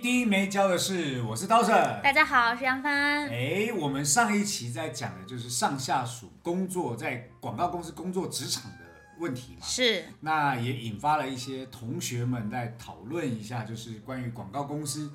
CD 没教的是，我是刀神。大家好，我是杨帆。哎，我们上一期在讲的就是上下属工作在广告公司工作职场的问题嘛，是，那也引发了一些同学们在讨论一下，就是关于广告公司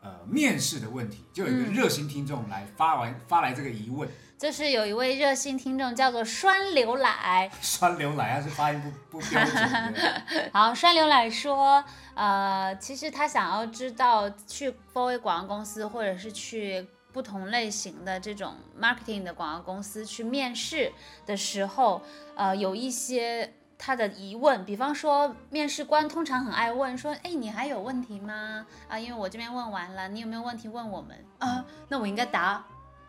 呃面试的问题，就有一个嗯热心听众来发完发来这个疑问，就是有一位热心听众叫做酸牛奶，酸牛奶还是发音不不标准，好，酸牛奶说，呃，其实他想要知道去 o r 广告公司或者是去不同类型的这种 marketing 的广告公司去面试的时候，呃，有一些他的疑问，比方说面试官通常很爱问说，哎，你还有问题吗？啊，因为我这边问完了，你有没有问题问我们啊？那我应该答。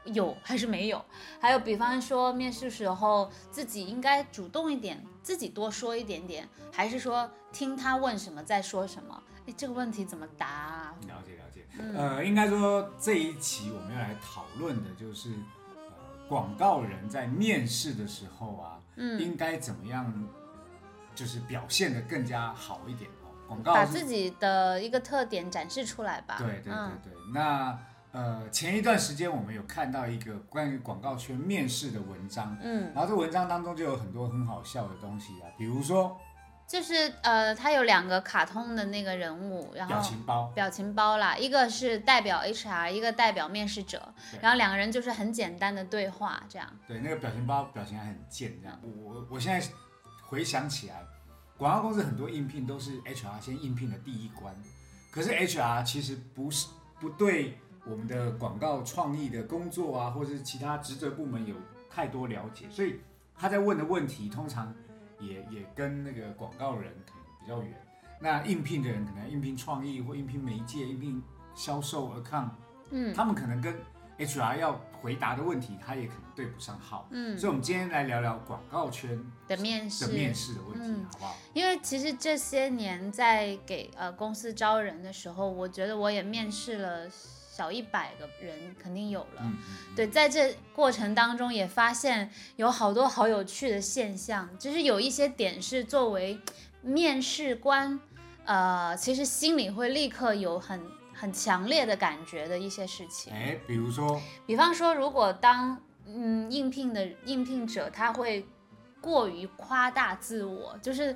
有还是没有？还有，比方说面试时候自己应该主动一点，自己多说一点点，还是说听他问什么再说什么？哎，这个问题怎么答、啊？了解了解，嗯呃，应该说这一期我们要来讨论的就是呃广告人在面试的时候啊，嗯，应该怎么样，就是表现的更加好一点哦。广告把自己的一个特点展示出来吧。对对对嗯对，那呃前一段时间我们有看到一个关于广告圈面试的文章，嗯，然后这文章当中就有很多很好笑的东西啊，比如说就是呃，他有两个卡通的那个人物，然后表情包，表情包啦，一个是代表 HR，一个代表面试者，然后两个人就是很简单的对话，这样。对，那个表情包表情还很贱，这样。我我我现在回想起来，广告公司很多应聘都是 HR 先应聘的第一关，可是 HR 其实不是不对我们的广告创意的工作啊，或者是其他职责部门有太多了解，所以他在问的问题通常也也跟那个广告人可能比较远。那应聘的人可能应聘创意或应聘媒介、应聘销售、account，嗯他们可能跟 HR 要回答的问题，他也可能对不上号。嗯所以，我们今天来聊聊广告圈的面试的面试的问题，嗯好不好？因为其实这些年在给呃公司招人的时候，我觉得我也面试了小一百个人，肯定有了。对，在这过程当中也发现有好多好有趣的现象，就是有一些点是作为面试官，呃，其实心里会立刻有很很强烈的感觉的一些事情。哎，比如说，比方说，如果当嗯应聘的应聘者他会过于夸大自我，就是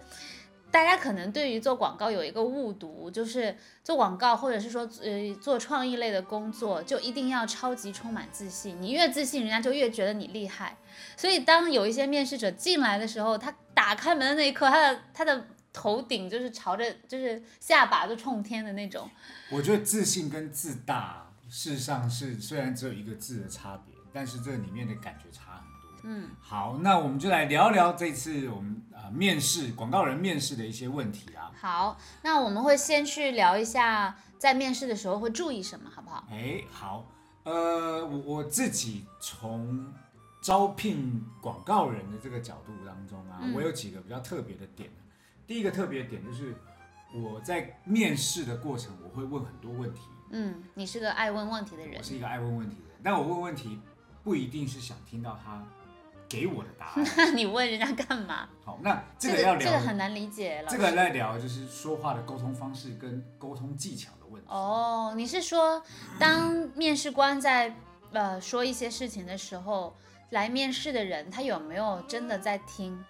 大家可能对于做广告有一个误读，就是做广告或者是说呃做创意类的工作，就一定要超级充满自信，你越自信，人家就越觉得你厉害。所以当有一些面试者进来的时候，他打开门的那一刻，他的他的头顶就是朝着，就是下巴就冲天的那种。我觉得自信跟自大，事实上是虽然只有一个字的差别，但是这里面的感觉差很多。嗯，好，那我们就来聊聊这次我们啊、呃面试广告人面试的一些问题啊。好，那我们会先去聊一下在面试的时候会注意什么，好不好？哎，好，呃，我我自己从招聘广告人的这个角度当中啊，嗯我有几个比较特别的点。第一个特别点就是我在面试的过程，我会问很多问题。嗯，你是个爱问问题的人我，是一个爱问问题的人，但我问问题不一定是想听到他给我的答案。那你问人家干嘛？好，那这这个要聊这个很难理解，了这师个来聊就是说话的沟通方式跟沟通技巧的问题。哦，你是说当面试官在呃说一些事情的时候，来面试的人他有没有真的在听？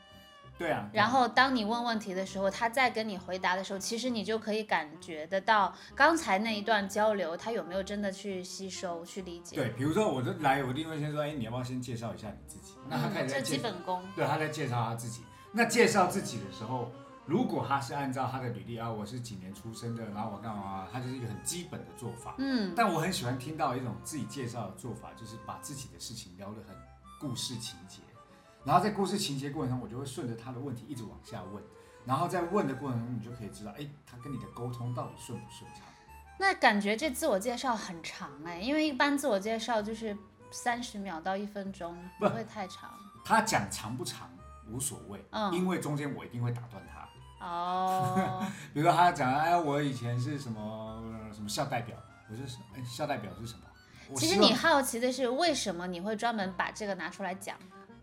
对啊，然后当你问问题的时候，他再跟你回答的时候，其实你就可以感觉得到刚才那一段交流，他有没有真的去吸收、去理解。对，比如说我就来，我一定会先说，哎，你要不要先介绍一下你自己？那他开始在介绍，基本功。对，他在介绍他自己。那介绍自己的时候，如果他是按照他的履历啊，我是几年出生的，然后我干嘛，他就是一个很基本的做法。嗯，但我很喜欢听到一种自己介绍的做法，就是把自己的事情聊得很故事情节，然后在故事情节过程中，我就会顺着他的问题一直往下问，然后在问的过程中，你就可以知道，哎，他跟你的沟通到底顺不顺畅。那感觉这自我介绍很长哎，因为一般自我介绍就是三十秒到一分钟，不会太长。他讲长不长无所谓，嗯因为中间我一定会打断他。哦，比如说他讲，哎，我以前是什么呃什么校代表，我就是哎校代表是什么？其实你好奇的是为什么你会专门把这个拿出来讲？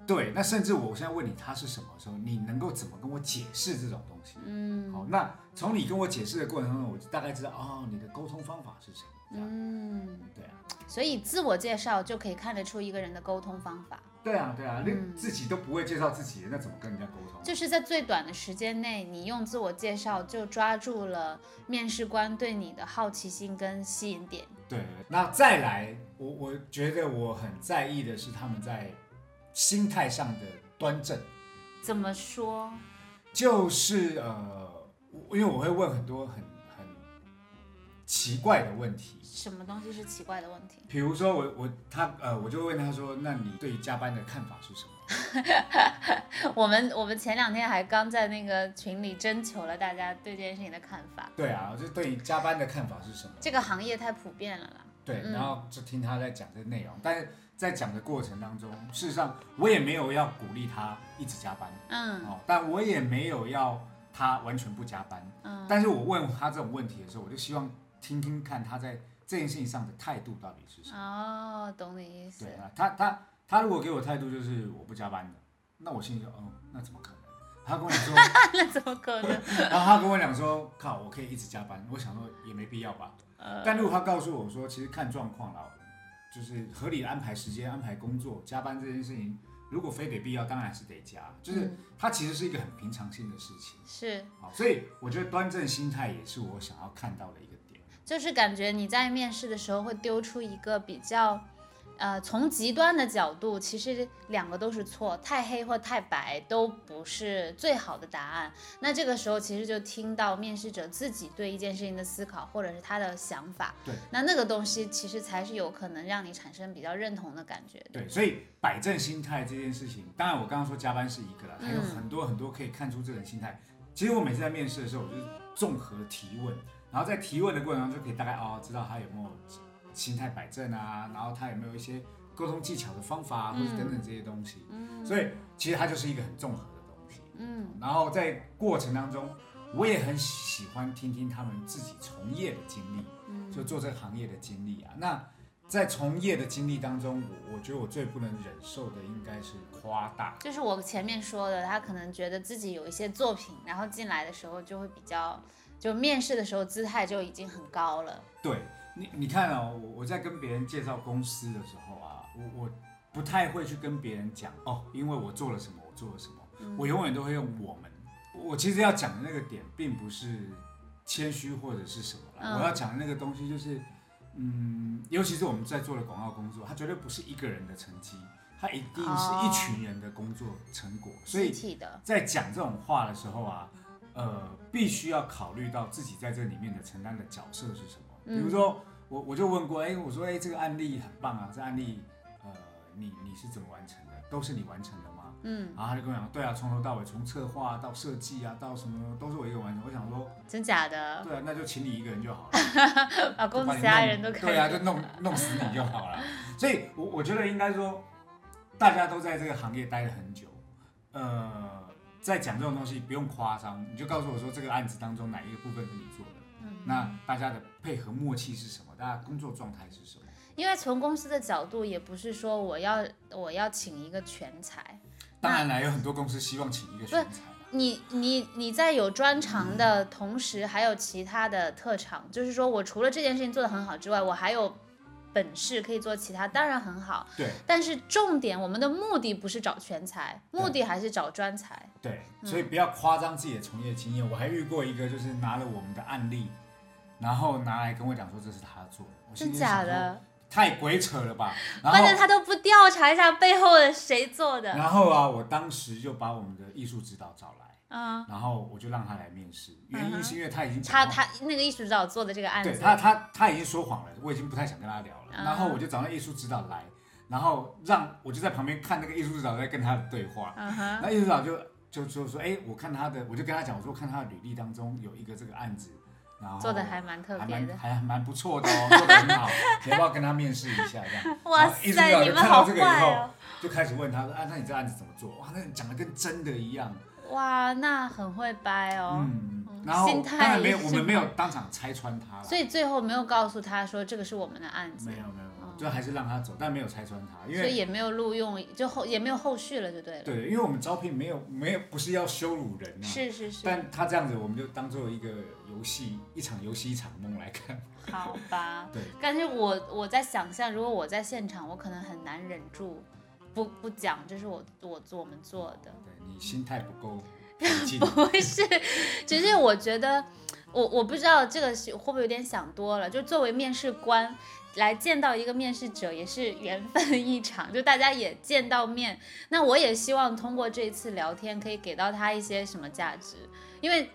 对，那甚至我现在问你它是什么的时候，你能够怎么跟我解释这种东西？嗯好，那从你跟我解释的过程中，我就大概知道哦，你的沟通方法是什么。嗯，对啊，所以自我介绍就可以看得出一个人的沟通方法，对啊，对啊，那嗯自己都不会介绍自己，那怎么跟人家沟通？就是在最短的时间内，你用自我介绍就抓住了面试官对你的好奇心跟吸引点。对，那再来，我我觉得我很在意的是他们在心态上的端正，怎么说？就是呃，因为我会问很多很很奇怪的问题，什么东西是奇怪的问题？比如说我我他呃，我就问他说，那你对加班的看法是什么？我们我们前两天还刚在那个群里征求了大家对这件事情的看法。对啊，就对于加班的看法是什么？这个行业太普遍了啦。对，嗯然后就听他在讲这个内容，但是在讲的过程当中，事实上我也没有要鼓励他一直加班，嗯哦，但我也没有要他完全不加班，嗯但是我问他这种问题的时候，我就希望听听看他在这件事情上的态度到底是什么。哦，懂你意思对。啊，他他他如果给我态度就是我不加班的，那我心里就嗯，那怎么可能？他跟我讲说，那怎么可能？然后他跟我讲说，靠，我可以一直加班，我想说也没必要吧。呃，但如果他告诉我说，其实看状况啦，就是合理的安排时间、安排工作、加班这件事情，如果非得必要，当然还是得加。就是嗯它其实是一个很平常性的事情。是，好，所以我觉得端正心态也是我想要看到的一个点。就是感觉你在面试的时候会丢出一个比较，呃，从极端的角度，其实两个都是错，太黑或太白都不是最好的答案。那这个时候其实就听到面试者自己对一件事情的思考，或者是他的想法。对，那那个东西其实才是有可能让你产生比较认同的感觉的。对，所以摆正心态这件事情，当然我刚刚说加班是一个了，还有嗯很多很多可以看出这种心态。其实我每次在面试的时候，我就是综合提问，然后在提问的过程中就可以大概哦知道他有没有心态摆正啊，然后他有没有一些沟通技巧的方法啊，或者等等这些东西。嗯所以其实它就是一个很综合的东西。嗯然后在过程当中，我也很喜欢听听他们自己从业的经历，嗯就做这个行业的经历啊。那在从业的经历当中，我我觉得我最不能忍受的应该是夸大。就是我前面说的，他可能觉得自己有一些作品，然后进来的时候就会比较，就面试的时候姿态就已经很高了。对你，你看哦，我我在跟别人介绍公司的时候啊，我我不太会去跟别人讲哦，因为我做了什么，我做了什么，我永远都会用我们。我其实要讲的那个点，并不是谦虚或者是什么啦，嗯我要讲的那个东西就是，嗯，尤其是我们在做的广告工作，它绝对不是一个人的成绩，它一定是一群人的工作成果，所以在讲这种话的时候啊，呃，必须要考虑到自己在这里面的承担的角色是什么。比如说，我我就问过，哎，我说，哎，这个案例很棒啊，这案例，呃，你你是怎么完成的？都是你完成的吗？嗯，然后他就跟我讲，对啊，从头到尾，从策划到设计啊，到什么都是我一个人完成。我想说，真假的，对啊，那就请你一个人就好了。把公司他人都可以对啊，就弄弄死你就好了。所以我，我觉得应该说，大家都在这个行业待了很久，呃，在讲这种东西不用夸张，你就告诉我说这个案子当中哪一个部分是你做的，嗯那大家的配合默契是什么？大家工作状态是什么？因为从公司的角度，也不是说我要我要请一个全才，当然了，有很多公司希望请一个全才。你你你在有专长的同时，还有其他的特长，就是说我除了这件事情做得很好之外，我还有本事可以做其他，当然很好。对但是重点，我们的目的不是找全才，目的还是找专才。对，嗯所以不要夸张自己的从业经验。我还遇过一个，就是拿了我们的案例，然后拿来跟我讲说这是他做的，我真里想说假的？太鬼扯了吧！然关键，他都不调查一下背后的谁做的。然后啊，我当时就把我们的艺术指导找来，嗯，然后我就让他来面试。原因是因为他已经他他那个艺术指导做的这个案子，对他他他已经说谎了，我已经不太想跟他聊了。嗯然后我就找那艺术指导来，然后让我就在旁边看那个艺术指导在跟他的对话。嗯哼，那艺术指导就就就说，哎，我看他的，我就跟他讲，我说看他的履历当中有一个这个案子，然后做的还蛮特别的。蛮还蛮不错的哦，做的很好，你要不要跟他面试一下？这样，哇塞，聊就看你们好到这个以后，坏哦！就开始问他说啊，那你这案子怎么做？哇，那你讲的跟真的一样，哇，那很会掰哦。嗯，然后心态当然没有，我们没有当场拆穿他了，所以最后没有告诉他说这个是我们的案子没，有没有，没有就还是让他走，但没有拆穿他，因为所以也没有录用，就后也没有后续了，就对了。对，因为我们招聘没有没有不是要羞辱人啊，是是是，但他这样子，我们就当做一个游戏，一场游戏一场梦来看。好吧。对，但是我我在想象，如果我在现场，我可能很难忍住不不讲，这是我我做我们做的。对你心态不够 不是，只是我觉得，我我不知道这个是会不会有点想多了。就作为面试官来见到一个面试者，也是缘分一场，就大家也见到面。那我也希望通过这一次聊天，可以给到他一些什么价值，因为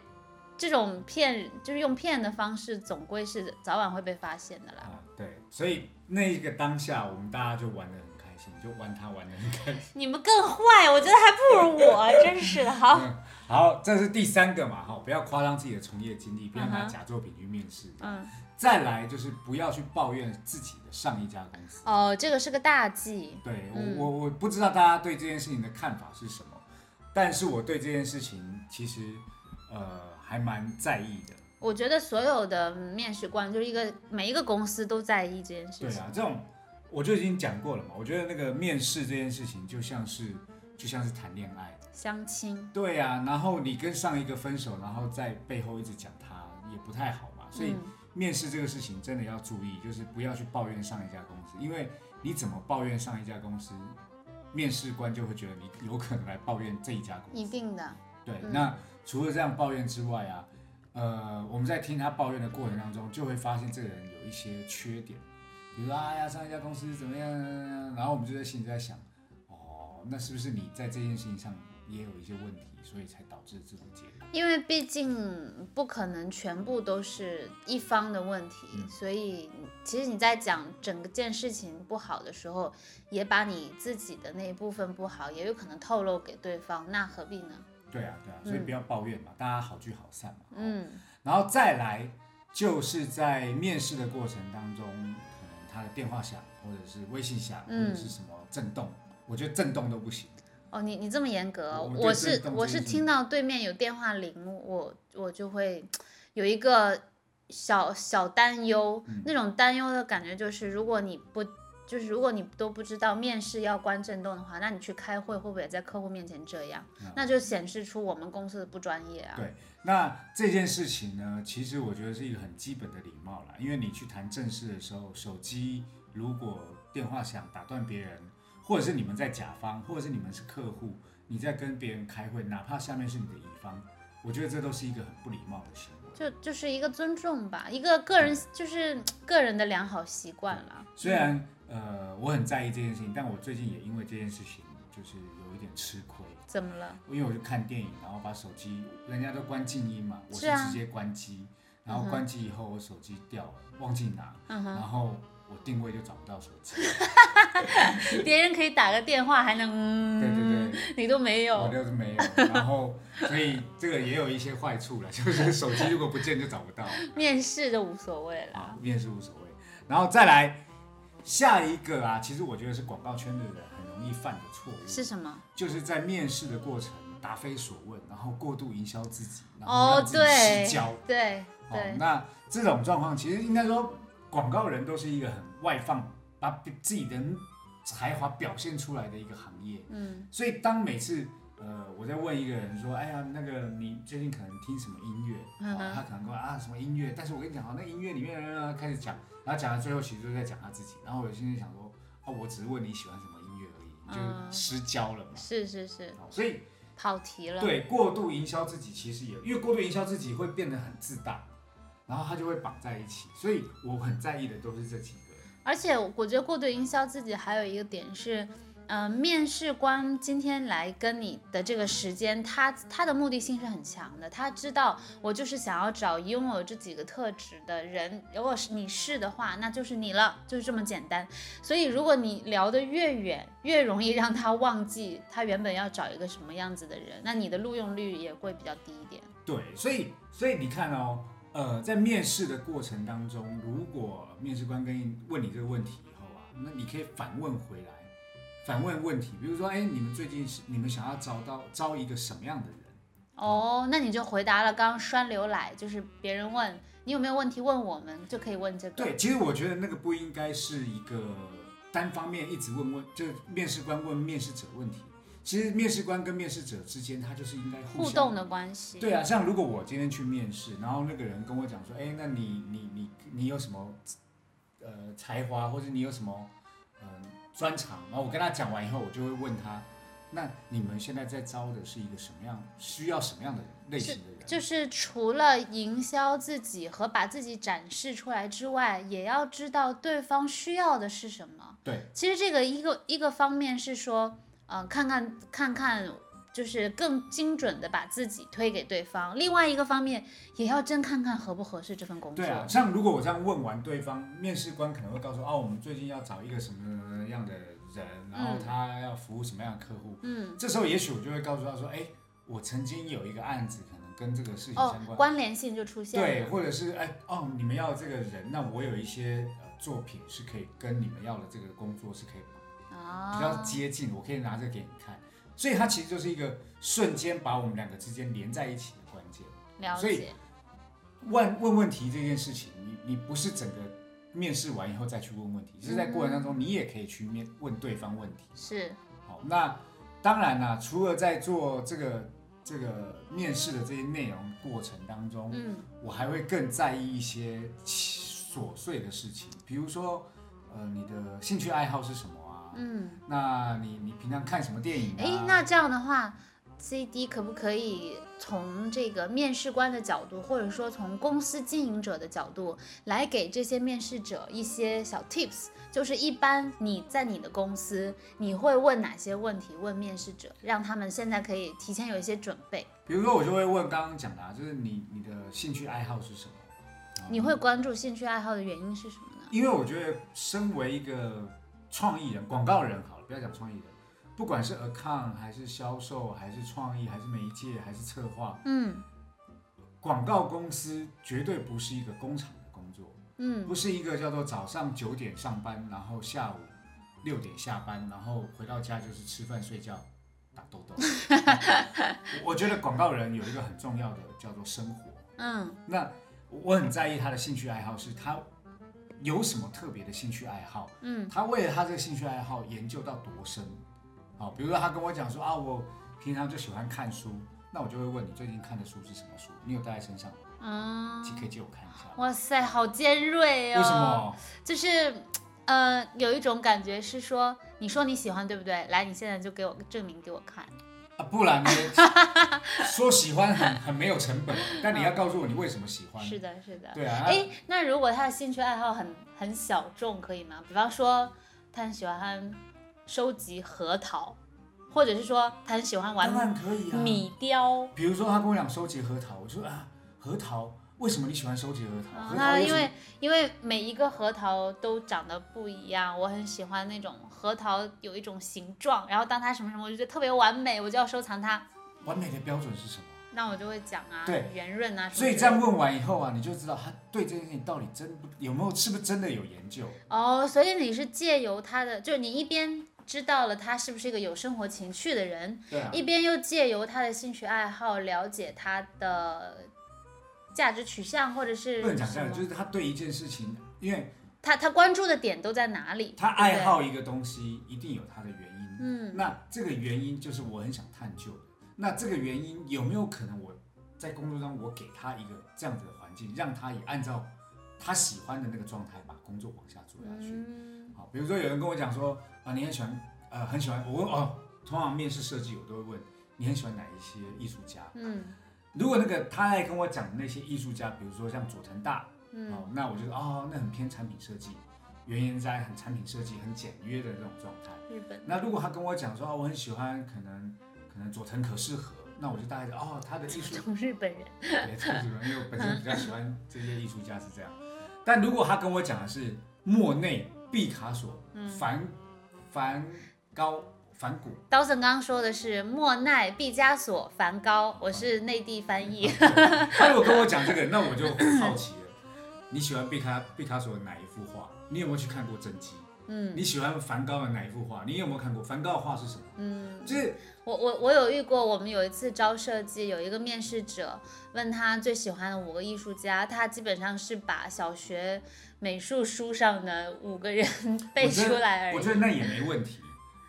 这种骗就是用骗的方式，总归是早晚会被发现的啦。啊，对，所以那一个当下，我们大家就玩的很开心，就玩他玩的很开心。你们更坏，我觉得还不如我，真是的。好，嗯，好，这是第三个嘛，哈，不要夸张自己的从业经历，不要拿假作品去面试。嗯，再来就是不要去抱怨自己的上一家公司。哦，这个是个大忌。对我，嗯我我不知道大家对这件事情的看法是什么，但是我对这件事情其实呃还蛮在意的。我觉得所有的面试官就是一个每一个公司都在意这件事情。对啊，这种我就已经讲过了嘛。我觉得那个面试这件事情就像是就像是谈恋爱，相亲，对啊，然后你跟上一个分手，然后在背后一直讲他，也不太好嘛。所以嗯面试这个事情真的要注意，就是不要去抱怨上一家公司，因为你怎么抱怨上一家公司，面试官就会觉得你有可能来抱怨这一家公司。一定的。对，嗯那除了这样抱怨之外啊，呃，我们在听他抱怨的过程当中，就会发现这个人有一些缺点，比如说哎呀，上一家公司怎么样，然后我们就在心里在想，哦，那是不是你在这件事情上也有一些问题，所以才导致这种结果？因为毕竟不可能全部都是一方的问题，嗯所以其实你在讲整个件事情不好的时候，也把你自己的那一部分不好，也有可能透露给对方，那何必呢？对啊，对啊，所以不要抱怨嘛，大家好聚好散嘛。哦嗯，然后再来就是在面试的过程当中，他的电话响，或者是微信响，或嗯者是什么震动，我觉得震动都不行。哦，你你这么严格哦，我我是我是听到对面有电话铃，我我就会有一个小小担忧，嗯那种担忧的感觉就是，如果你不就是如果你都不知道面试要关震动的话，那你去开会会不会也在客户面前这样？嗯那就显示出我们公司的不专业啊。对那这件事情呢，其实我觉得是一个很基本的礼貌啦，因为你去谈正事的时候，手机如果电话响打断别人，或者是你们在甲方，或者是你们是客户，你在跟别人开会，哪怕下面是你的乙方，我觉得这都是一个很不礼貌的行为。就就是一个尊重吧，一个个人就是个人的良好习惯啦。虽然呃我很在意这件事情，但我最近也因为这件事情就是有一点吃亏。怎么了？因为我就看电影，然后把手机，人家都关静音嘛，我是直接关机，然后关机以后我手机掉了，忘记拿，嗯，然后我定位就找不到手机 别人可以打个电话还能，嗯、对对对，你都没我有。就是没有，然后所以这个也有一些坏处了，就是手机如果不见就找不到面试就无所谓了。，面试无所谓，然后再来下一个啊，其实我觉得是广告圈的人很容易犯的错误，是什么？就是在面试的过程答非所问，然后过度营销自己，然后哦，让自己对失焦。对哦对，，那这种状况其实应该说，广告人都是一个很外放，把自己的才华表现出来的一个行业。嗯所以当每次呃我在问一个人说，哎呀，那个你最近可能听什么音乐？哦嗯，他可能跟我啊什么音乐，但是我跟你讲啊，那音乐里面呃开始讲，然后讲到最后其实就是在讲他自己。然后我心里想说，啊，我只是问你喜欢什么音乐而已，你就嗯失焦了嘛。是是是，哦所以跑题了。对，过度营销自己其实也，因为过度营销自己会变得很自大，然后他就会绑在一起，所以我很在意的都是这几个。而且我觉得过度营销自己还有一个点是，呃，面试官今天来跟你的这个时间，他他的目的性是很强的，他知道我就是想要找拥有这几个特质的人，如果是你是的话，那就是你了，就是这么简单。所以如果你聊得越远，越容易让他忘记他原本要找一个什么样子的人，那你的录用率也会比较低一点。对，所以所以你看哦，呃，在面试的过程当中，如果面试官跟你问你这个问题以后啊，那你可以反问回来，反问问题，比如说，哎，你们最近是你们想要招到招一个什么样的人？哦，那你就回答了刚刚栓牛奶，就是别人问你有没有问题问我们，就可以问这个。对，其实我觉得那个不应该是一个单方面一直问问，就面试官问面试者问题。其实面试官跟面试者之间，他就是应该互动的关系。对啊，像如果我今天去面试，然后那个人跟我讲说，哎，那你你你你有什么呃才华，或者你有什么嗯专长？然后我跟他讲完以后，我就会问他，那你们现在在招的是一个什么样，需要什么样的类型的人？就是除了营销自己和把自己展示出来之外，也要知道对方需要的是什么。对，其实这个一个一个方面是说。嗯，看看看看，就是更精准的把自己推给对方。另外一个方面，也要真看看合不合适这份工作。对啊，像如果我这样问完对方，面试官可能会告诉哦，我们最近要找一个什么样的人，然后他要服务什么样的客户。嗯，这时候也许我就会告诉他说，哎，我曾经有一个案子，可能跟这个事情相关，关联性就出现了。对，或者是哎哦，你们要这个人，那我有一些呃作品是可以跟你们要的这个工作是可以。比较接近，我可以拿这个给你看，所以它其实就是一个瞬间把我们两个之间连在一起的关键。了解。问问问题这件事情，你你不是整个面试完以后再去问问题，是在过程当中你也可以去面问对方问题。是。好，那当然啦，除了在做这个这个面试的这些内容过程当中，嗯，我还会更在意一些琐碎的事情，比如说，呃，你的兴趣爱好是什么？嗯，那你你平常看什么电影？哎，那这样的话，C D 可不可以从这个面试官的角度，或者说从公司经营者的角度，来给这些面试者一些小 tips？就是一般你在你的公司，你会问哪些问题？问面试者，让他们现在可以提前有一些准备。比如说，我就会问刚刚讲的，啊就是你你的兴趣爱好是什么？你会关注兴趣爱好的原因是什么呢？因为我觉得身为一个。创意人、广告人好了，不要讲创意人，不管是 account 还是销售，还是创意，还是媒介，还是策划，嗯，广告公司绝对不是一个工厂的工作，嗯，不是一个叫做早上九点上班，然后下午六点下班，然后回到家就是吃饭睡觉打豆豆。我觉得广告人有一个很重要的叫做生活，嗯，那我很在意他的兴趣爱好是他。有什么特别的兴趣爱好？嗯，他为了他这个兴趣爱好研究到多深？好，比如说他跟我讲说啊，我平常就喜欢看书，那我就会问你最近看的书是什么书？你有带在身上吗？嗯，可以借我看一下。哇塞，好尖锐哦！为什么？就是，呃，有一种感觉是说，你说你喜欢，对不对？来，你现在就给我个证明给我看。啊，不然呢？说喜欢很很没有成本，但你要告诉我你为什么喜欢。是的，是的。对啊。哎，那如果他的兴趣爱好很很小众，可以吗？比方说，他很喜欢收集核桃，或者是说他很喜欢玩米雕。比如说他跟我讲收集核桃，我说啊，核桃。为什么你喜欢收集核桃？那因为因为每一个核桃都长得不一样，我很喜欢那种核桃有一种形状，然后当它什么什么，我就觉得特别完美，我就要收藏它。完美的标准是什么？那我就会讲啊，对，圆润啊。所以这样问完以后啊，你就知道他对这件事情到底真有没有，是不是真的有研究？哦，所以你是借由他的，就是你一边知道了他是不是一个有生活情趣的人，对，一边又借由他的兴趣爱好了解他的。价值取向，或者是不能讲价值，就是他对一件事情，因为他他关注的点都在哪里？他爱好一个东西，一定有他的原因。嗯，那这个原因就是我很想探究的。那这个原因有没有可能我在工作中我给他一个这样子的环境，让他也按照他喜欢的那个状态把工作往下做下去？好，比如说有人跟我讲说啊，你很喜欢呃很喜欢我问哦，通常面试设计我都会问你很喜欢哪一些艺术家？嗯。如果那个他爱跟我讲的那些艺术家，比如说像佐藤大，嗯，哦，那我就哦，那很偏产品设计，原因在很产品设计很简约的这种状态。日本。那如果他跟我讲说哦，我很喜欢可能可能佐藤可士和，那我就大概哦，他的艺术。从日本人。对，从日本人，因为我本身比较喜欢这些艺术家是这样。但如果他跟我讲的是莫内、毕卡索、梵梵高、反骨。刀森刚刚说的是莫奈、毕加索、梵高，我是内地翻译。他如果跟我讲这个，那我就很好奇了。你喜欢毕卡毕卡索的哪一幅画？你有没有去看过真迹？嗯你喜欢梵高的哪一幅画？你有没有看过梵高的画是什么？嗯，就是我我我有遇过，我们有一次招设计，有一个面试者问他最喜欢的五个艺术家，他基本上是把小学美术书上的五个人 背出来而已。我觉得那也没问题。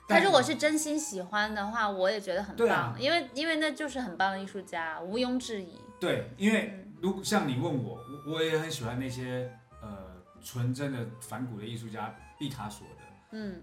他如果是真心喜欢的话，我也觉得很棒，啊因为因为那就是很棒的艺术家，毋庸置疑。对，因为如像你问我，我我也很喜欢那些呃纯真的反骨的艺术家，毕卡索的。嗯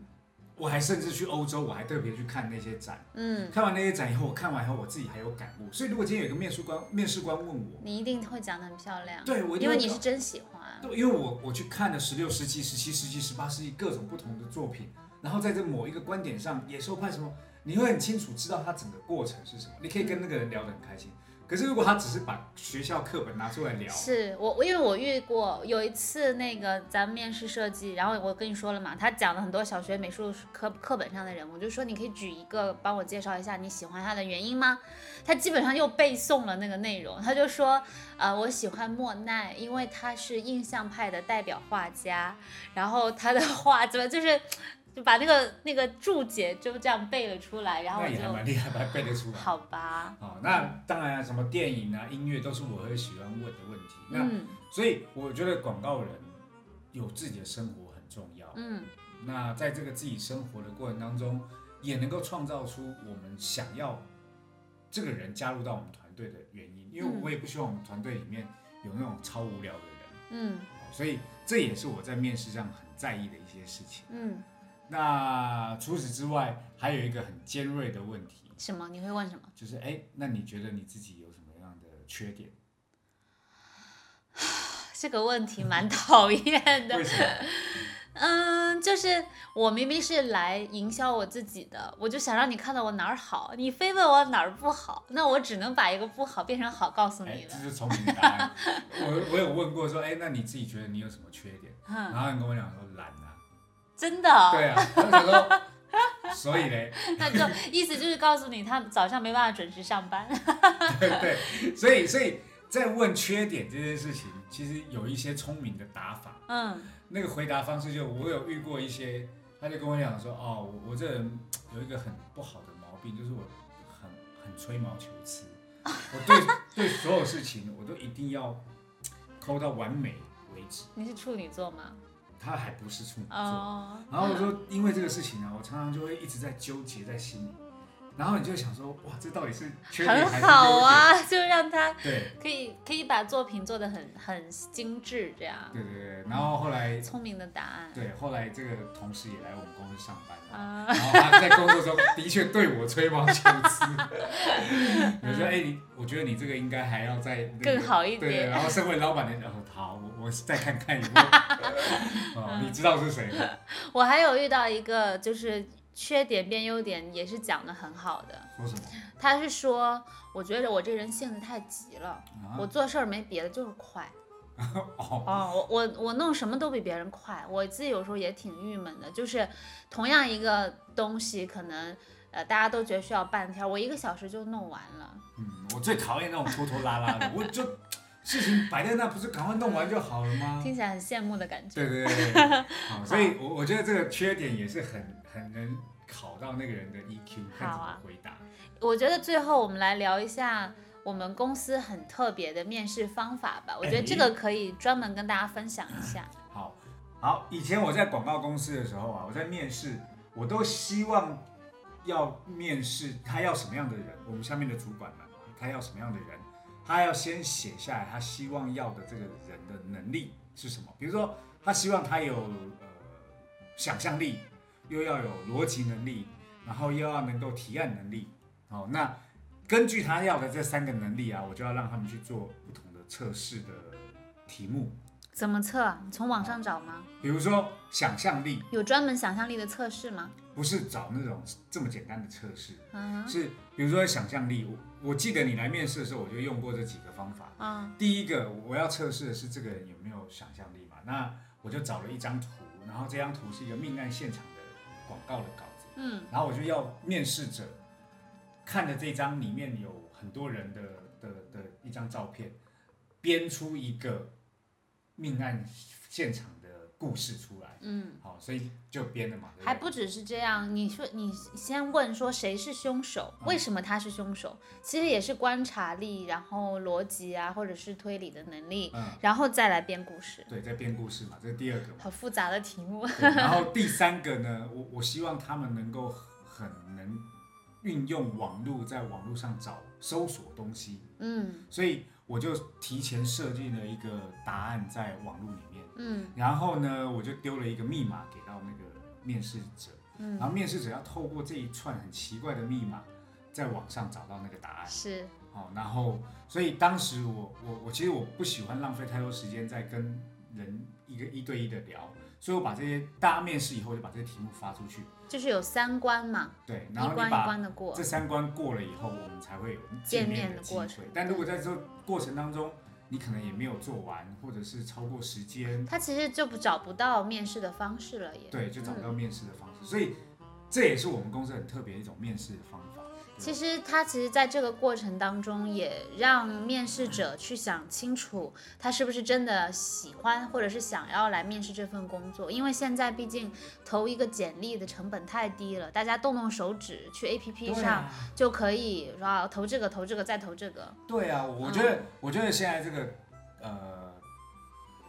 我还甚至去欧洲，我还特别去看那些展。嗯，看完那些展以后，我看完以后我自己还有感悟。所以如果今天有一个面试官面试官问我，你一定会讲得很漂亮，对我因为你是真喜欢。对，因为我我去看了十六世纪、十七世纪、十八世纪各种不同的作品，然后在这某一个观点上，野兽派什么，你会很清楚知道它整个过程是什么，你可以跟那个人聊得很开心。可是如果他只是把学校课本拿出来聊，是我，我因为我遇过有一次那个咱们面试设计，然后我跟你说了嘛，他讲了很多小学美术课课本上的人，我就说你可以举一个帮我介绍一下你喜欢他的原因吗？他基本上又背诵了那个内容，他就说，呃，我喜欢莫奈，因为他是印象派的代表画家，然后他的画怎么就是。就把那个那个注解就这样背了出来，然后那也还蛮厉害，还背得出来。好吧，哦，那当然啊，什么电影啊、音乐都是我会喜欢问的问题。那、嗯所以我觉得广告人有自己的生活很重要。嗯那在这个自己生活的过程当中，也能够创造出我们想要这个人加入到我们团队的原因。因为嗯我也不希望我们团队里面有那种超无聊的人，嗯哦所以这也是我在面试上很在意的一些事情。嗯，那除此之外，还有一个很尖锐的问题，什么？你会问什么？就是哎，那你觉得你自己有什么样的缺点？这个问题蛮讨厌的 为。什么？嗯，就是我明明是来营销我自己的，我就想让你看到我哪儿好，你非问我哪儿不好，那我只能把一个不好变成好告诉哎你，了。这是聪明的答案。我我有问过说，哎，那你自己觉得你有什么缺点？嗯，然后你跟我讲说懒啊，真的哦，对啊，所以嘞，那就意思就是告诉你，他早上没办法准时上班。对对，所以所以在问缺点这件事情，其实有一些聪明的打法。嗯那个回答方式就我有遇过一些，他就跟我讲说，哦，我我这人有一个很不好的毛病，就是我很很吹毛求疵，我对对所有事情我都一定要抠到完美为止。你是处女座吗？他还不是处女座，哦，然后我说，因为这个事情呢，我常常就会一直在纠结在心里，然后你就想说，哇，这到底是缺点还很是好优点？啊，就让他对可以可以把作品做的很很精致，这样对对对，然后后来聪明的答案对后来这个同事也来我们公司上班。然后他在工作中的确对我吹毛求疵，我说：“哎、你我觉得你这个应该还要再、那个更好一点对，然后身为老板的，哦，好，我我再看看有没有。哦，你知道是谁吗？我还有遇到一个就是缺点变优点，也是讲的很好的。说什么？他是说，我觉得我这人性子太急了，啊我做事儿没别的就是快。哦，哦，我我我弄什么都比别人快，我自己有时候也挺郁闷的。就是同样一个东西，可能呃大家都觉得需要半天，我一个小时就弄完了。嗯，我最讨厌那种拖拖拉拉的，我就事情摆在那，不是赶快弄完就好了吗？听起来很羡慕的感觉。对对对对，好，所以我我觉得这个缺点也是很很能考到那个人的 EQ，看怎么回答。我觉得最后我们来聊一下我们公司很特别的面试方法吧。我觉得这个可以专门跟大家分享一下。好，好，以前我在广告公司的时候啊，我在面试，我都希望要面试他要什么样的人，我们下面的主管们，他要什么样的人，他要先写下来他希望要的这个人的能力是什么。比如说，他希望他有呃想象力，又要有逻辑能力，然后又要能够提案能力。好，那根据他要的这三个能力啊，我就要让他们去做不同的测试的题目。怎么测啊？你从网上找吗？比如说想象力，有专门想象力的测试吗？不是找那种这么简单的测试，嗯是比如说想象力。我我记得你来面试的时候，我就用过这几个方法。嗯。第一个我要测试的是这个人有没有想象力嘛，那我就找了一张图，然后这张图是一个命案现场的广告的稿子，嗯，然后我就要面试者看着这张里面有很多人的的的一张照片，编出一个命案现场的故事出来。嗯，好，所以就编了嘛。对对还不只是这样，你说你先问说谁是凶手，嗯为什么他是凶手，其实也是观察力，然后逻辑啊，或者是推理的能力，嗯，然后再来编故事，对，在编故事嘛，这是第二个嘛。好复杂的题目。然后第三个呢，我我希望他们能够很能运用网络，在网络上找搜索东西，嗯所以我就提前设计了一个答案在网络里面，嗯然后呢，我就丢了一个密码给到那个面试者，嗯，然后面试者要透过这一串很奇怪的密码，在网上找到那个答案。是，好，然后所以当时我我我其实我不喜欢浪费太多时间在跟人一个一对一的聊，所以我把这些大家面试以后就把这些题目发出去，就是有三关嘛，对，然后你把关的过这。三关过了以后，我们才会有见面的机会。但如果在这过程当中，你可能也没有做完，或者是超过时间，他其实就不找不到面试的方式了耶。对，就找不嗯到面试的方式。所以这也是我们公司很特别的一种面试的方法。其实他其实在这个过程当中，也让面试者去想清楚，他是不是真的喜欢或者是想要来面试这份工作。因为现在毕竟投一个简历的成本太低了，大家动动手指去 APP 上对啊，就可以说投这个投这个再投这个。对啊，我觉得，我觉得现在这个呃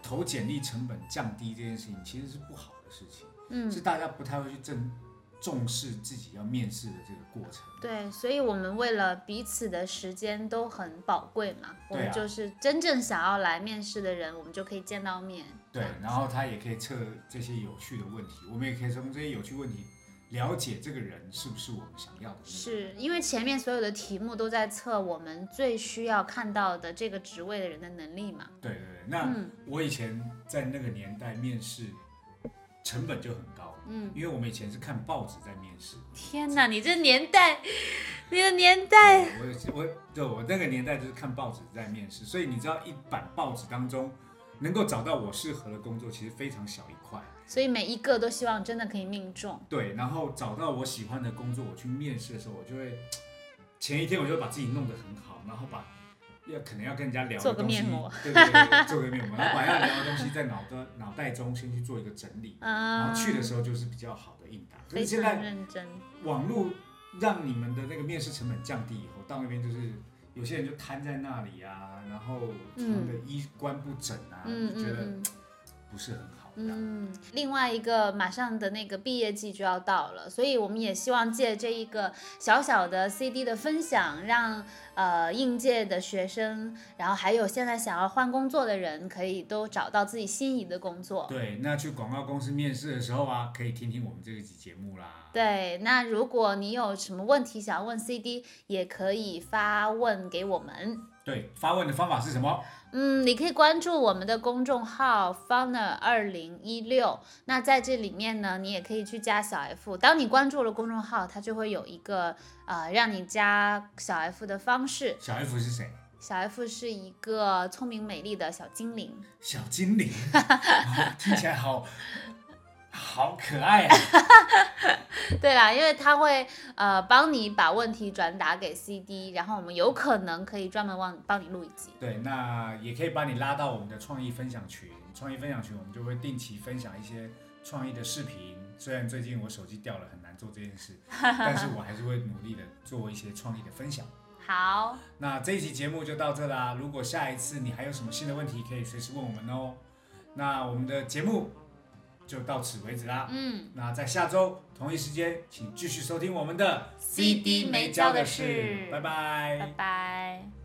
投简历成本降低这件事情，其实是不好的事情，嗯，是大家不太会去正重视自己要面试的这个过程。对，所以我们为了彼此的时间都很宝贵嘛，我们就是真正想要来面试的人，我们就可以见到面。对，然后他也可以测这些有趣的问题，我们也可以从这些有趣问题了解这个人是不是我们想要的人。是因为前面所有的题目都在测我们最需要看到的这个职位的人的能力嘛。对对对，那嗯我以前在那个年代面试成本就很高，嗯，因为我们以前是看报纸在面试。天哪，你这年代，你的年代，我我对我那个年代就是看报纸在面试，所以你知道一版报纸当中能够找到我适合的工作，其实非常小一块。所以每一个都希望真的可以命中。对，然后找到我喜欢的工作，我去面试的时候，我就会前一天我就把自己弄得很好，然后把要可能要跟人家聊的东西面膜，对对对，做个面膜，然后把要聊的东西在脑的脑袋中先去做一个整理，然嗯，后去的时候就是比较好的应答。可非是现在认真。网络让你们的那个面试成本降低以后，到那边就是有些人就瘫在那里啊，然后他们的衣冠不整啊，觉得嗯不是很好。嗯，另外一个马上的那个毕业季就要到了，所以我们也希望借这一个小小的 CD 的分享，让呃应届的学生，然后还有现在想要换工作的人，可以都找到自己心仪的工作。对，那去广告公司面试的时候啊，可以听听我们这一集节目啦。对，那如果你有什么问题想要问 CD，也可以发问给我们。对，发问的方法是什么？嗯，你可以关注我们的公众号 Funer 二零一六。那在这里面呢，你也可以去加小 F。当你关注了公众号，它就会有一个呃让你加小 F 的方式。小 F 是谁？小 F 是一个聪明美丽的小精灵。小精灵，哦听起来好好可爱啊！对啦，因为他会呃帮你把问题转达给 CD，然后我们有可能可以专门帮帮你录一集。对，那也可以把你拉到我们的创意分享群。创意分享群，我们就会定期分享一些创意的视频。虽然最近我手机掉了，很难做这件事，但是我还是会努力的做一些创意的分享。好，那这一期节目就到这啦。如果下一次你还有什么新的问题，可以随时问我们哦。那我们的节目就到此为止啦。嗯，那在下周同一时间，请继续收听我们的 CD 没教的事拜拜拜拜。